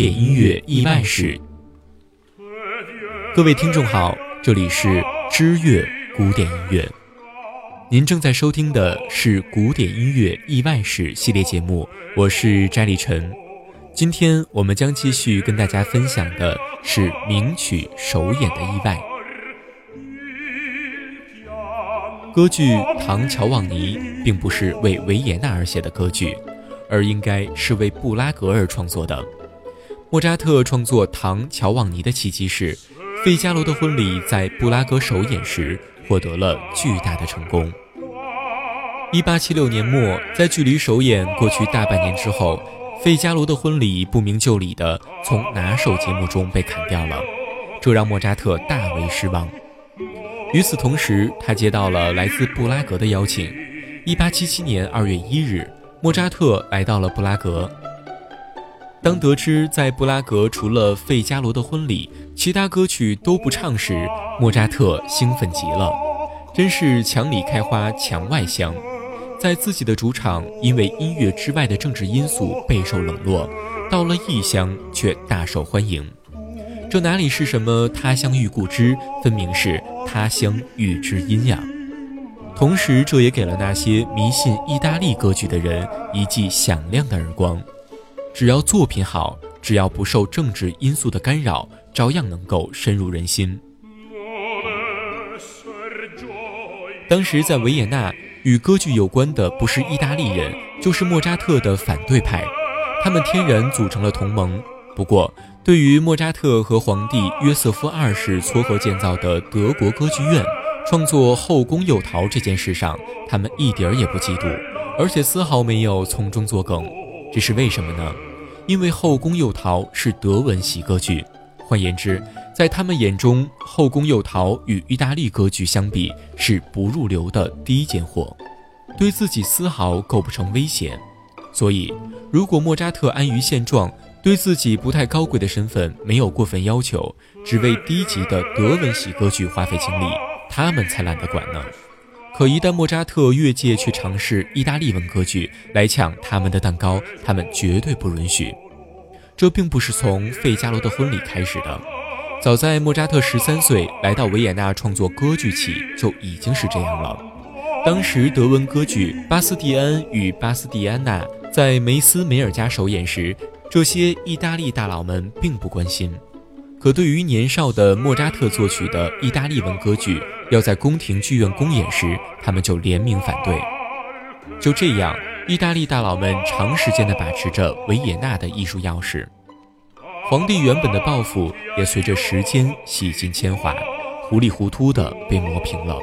典音乐意外史，各位听众好，这里是知乐古典音乐。您正在收听的是古典音乐意外史系列节目，我是翟立晨。今天我们将继续跟大家分享的是名曲首演的意外。歌剧《唐乔旺尼》并不是为维也纳而写的歌剧，而应该是为布拉格而创作的。莫扎特创作《唐乔旺尼》的契机是，《费加罗的婚礼》在布拉格首演时获得了巨大的成功。一八七六年末，在距离首演过去大半年之后，《费加罗的婚礼》不明就里的从拿手节目中被砍掉了，这让莫扎特大为失望。与此同时，他接到了来自布拉格的邀请。一八七七年二月一日，莫扎特来到了布拉格。当得知在布拉格除了《费加罗的婚礼》，其他歌曲都不唱时，莫扎特兴奋极了，真是墙里开花墙外香。在自己的主场，因为音乐之外的政治因素备受冷落，到了异乡却大受欢迎。这哪里是什么他乡遇故知，分明是他乡遇知音呀！同时，这也给了那些迷信意大利歌剧的人一记响亮的耳光。只要作品好，只要不受政治因素的干扰，照样能够深入人心。当时在维也纳，与歌剧有关的不是意大利人，就是莫扎特的反对派，他们天然组成了同盟。不过，对于莫扎特和皇帝约瑟夫二世撮合建造的德国歌剧院，创作《后宫诱逃》这件事上，他们一点儿也不嫉妒，而且丝毫没有从中作梗。这是为什么呢？因为《后宫诱逃》是德文喜歌剧，换言之，在他们眼中，《后宫诱逃》与意大利歌剧相比是不入流的低贱货，对自己丝毫构不成威胁。所以，如果莫扎特安于现状，对自己不太高贵的身份没有过分要求，只为低级的德文喜歌剧花费精力，他们才懒得管呢。可一旦莫扎特越界去尝试意大利文歌剧来抢他们的蛋糕，他们绝对不允许。这并不是从《费加罗的婚礼》开始的，早在莫扎特十三岁来到维也纳创作歌剧起就已经是这样了。当时德文歌剧《巴斯蒂安与巴斯蒂安娜》在梅斯梅尔家首演时，这些意大利大佬们并不关心。可对于年少的莫扎特作曲的意大利文歌剧要在宫廷剧院公演时，他们就联名反对。就这样，意大利大佬们长时间的把持着维也纳的艺术钥匙。皇帝原本的抱负也随着时间洗尽铅华，糊里糊涂的被磨平了。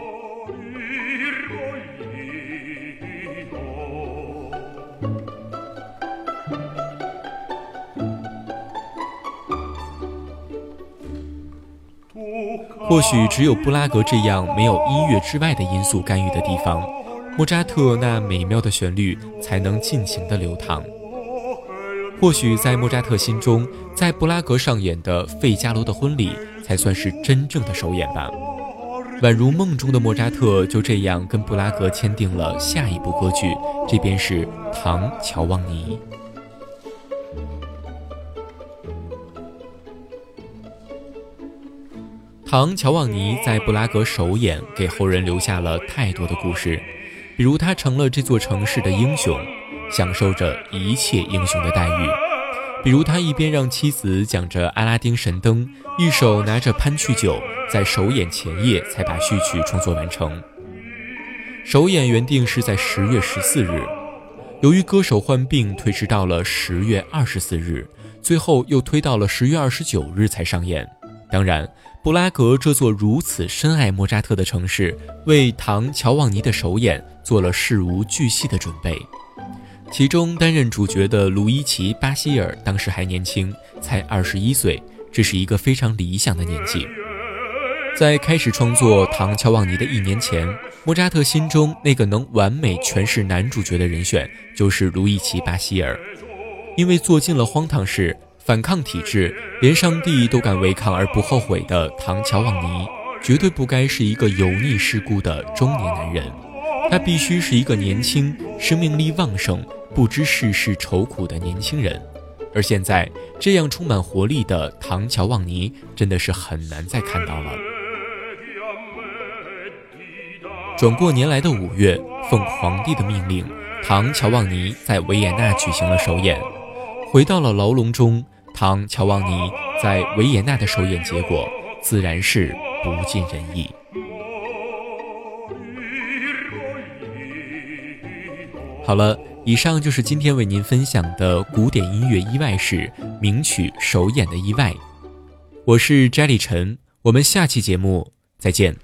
或许只有布拉格这样没有音乐之外的因素干预的地方，莫扎特那美妙的旋律才能尽情的流淌。或许在莫扎特心中，在布拉格上演的《费加罗的婚礼》才算是真正的首演吧。宛如梦中的莫扎特就这样跟布拉格签订了下一部歌剧，这便是《唐乔旺尼》。唐乔旺尼在布拉格首演，给后人留下了太多的故事，比如他成了这座城市的英雄，享受着一切英雄的待遇；比如他一边让妻子讲着阿拉丁神灯，一手拿着潘曲酒，在首演前夜才把序曲创作完成。首演原定是在十月十四日，由于歌手患病，推迟到了十月二十四日，最后又推到了十月二十九日才上演。当然。布拉格这座如此深爱莫扎特的城市，为唐乔旺尼的首演做了事无巨细的准备。其中担任主角的卢伊奇·巴希尔当时还年轻，才二十一岁，这是一个非常理想的年纪。在开始创作《唐乔旺尼》的一年前，莫扎特心中那个能完美诠释男主角的人选就是卢伊奇·巴希尔，因为做尽了荒唐事、反抗体制，连上帝都敢违抗而不后悔的唐乔旺尼，绝对不该是一个油腻世故的中年男人，他必须是一个年轻、生命力旺盛。不知世事愁苦的年轻人，而现在这样充满活力的唐乔旺尼真的是很难再看到了。转过年来的五月，奉皇帝的命令，唐乔旺尼在维也纳举行了首演。回到了牢笼中，唐乔旺尼在维也纳的首演结果自然是不尽人意。好了。以上就是今天为您分享的古典音乐意外史名曲首演的意外。我是 Jelly 陈，我们下期节目再见。